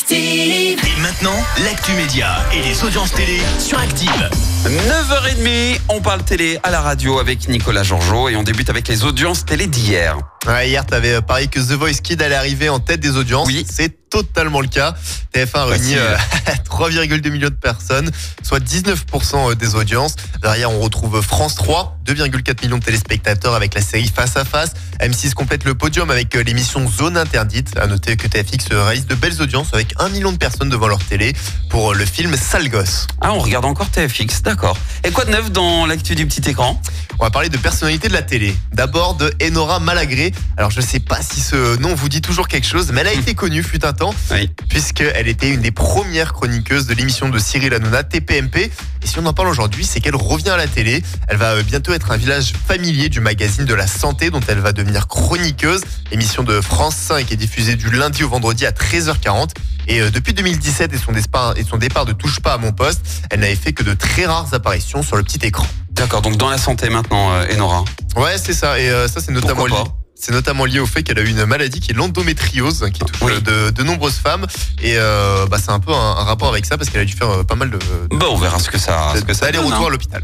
Active. Et maintenant, l'actu média et les audiences télé sur Active. 9h30, on parle télé à la radio avec Nicolas Georgeot et on débute avec les audiences télé d'hier. Ouais, hier, t'avais euh, parié que The Voice Kid allait arriver en tête des audiences. Oui. C'est totalement le cas. TF1 a réuni Facile. euh, 3,2 millions de personnes, soit 19% des audiences. Derrière, on retrouve France 3, 2,4 millions de téléspectateurs avec la série Face à Face. M6 complète le podium avec euh, l'émission Zone Interdite. À noter que TFX réalise de belles audiences avec 1 million de personnes devant leur télé pour euh, le film Sale Gosse. Ah, on regarde encore TFX, d'accord. Et quoi de neuf dans l'actu du petit écran? On va parler de personnalités de la télé. D'abord de Enora Malagré. Alors je sais pas si ce nom vous dit toujours quelque chose, mais elle a été connue fut un temps, Oui. puisqu'elle était une des premières chroniqueuses de l'émission de Cyril Hanouna, TPMP. Et si on en parle aujourd'hui, c'est qu'elle revient à la télé. Elle va euh, bientôt être un village familier du magazine de la santé dont elle va devenir chroniqueuse. Émission de France 5 est diffusée du lundi au vendredi à 13h40. Et euh, depuis 2017 et son, départ, et son départ de Touche pas à mon poste, elle n'avait fait que de très rares apparitions sur le petit écran. D'accord, donc dans la santé maintenant, euh, Enora. Ouais, c'est ça. Et euh, ça, c'est notamment Pourquoi pas C'est notamment lié au fait qu'elle a eu une maladie qui est l'endométriose, qui touche Oui. de, de nombreuses femmes. Et euh, bah, c'est un peu un, un rapport avec ça parce qu'elle a dû faire euh, pas mal de, de, Bon, on verra ce que ça, ce que ça donne, allers-retours hein. à l'hôpital.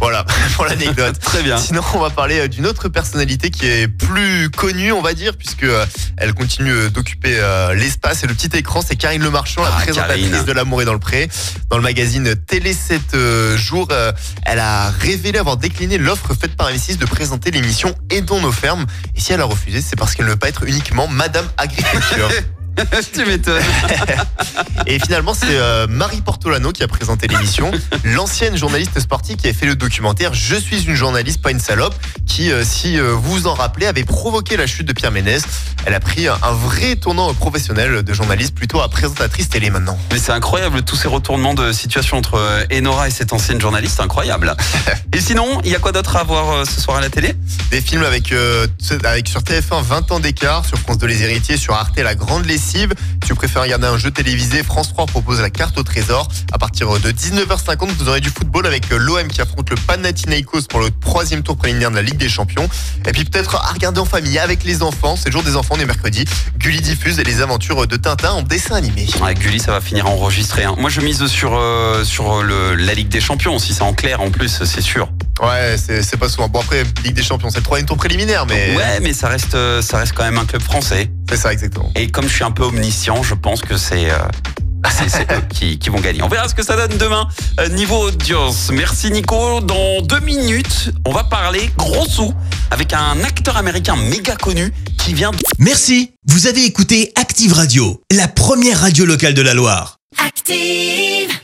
Voilà pour l'anecdote. Très bien. Sinon, on va parler euh, d'une autre personnalité qui est plus connue, on va dire, puisque euh, elle continue euh, d'occuper l'espace et le petit écran. C'est Karine Le Marchand, la Ah, présentatrice Karine. de L'amour est dans le pré. Dans le magazine Télé 7 euh, jours, elle a révélé avoir décliné l'offre faite par M6 de présenter l'émission Aidons nos fermes. Et si elle a refusé, c'est parce qu'elle ne veut pas être uniquement Madame Agriculture. tu m'étonnes. Et finalement, c'est euh, Marie Portolano qui a présenté l'émission, l'ancienne journaliste sportive qui a fait le documentaire Je suis une journaliste, pas une salope, qui, euh, si euh, vous vous en rappelez, avait provoqué la chute de Pierre Ménès. Elle a pris un vrai tournant professionnel de journaliste, plutôt à présentatrice télé maintenant. Mais c'est incroyable tous ces retournements de situation entre euh, Enora et cette ancienne journaliste, incroyable. et sinon, il y a quoi d'autre à voir euh, ce soir à la télé? Des films avec, euh, avec sur TF1 20 ans d'écart, sur France 2 Les Héritiers, sur Arte La Grande Lessive. Si vous préférez regarder un jeu télévisé, France 3 propose la carte au trésor. À partir de 19h50, vous aurez du football avec l'OM qui affronte le Panathinaikos pour le troisième tour préliminaire de la Ligue des Champions. Et puis peut-être à regarder en famille avec les enfants. C'est le jour des enfants, on est mercredi. Gulli diffuse les aventures de Tintin en dessin animé. Ouais, Gulli, ça va finir enregistré. hein. Moi, je mise sur, euh, sur le, la Ligue des Champions. Si c'est en clair, en plus, c'est sûr. Ouais, c'est pas souvent. Bon après, Ligue des Champions, c'est le troisième tour préliminaire, mais Ouais, mais ça reste, euh, ça reste quand même un club français. c'est ça exactement. Et comme je suis un peu omniscient, je pense que c'est euh, c'est- c'est eux qui, qui vont gagner. On verra ce que ça donne demain. Euh, niveau audience. Merci Nico. Dans deux minutes, on va parler gros sous avec un acteur américain méga connu qui vient de... Merci, vous avez écouté Active Radio, la première radio locale de la Loire. Active.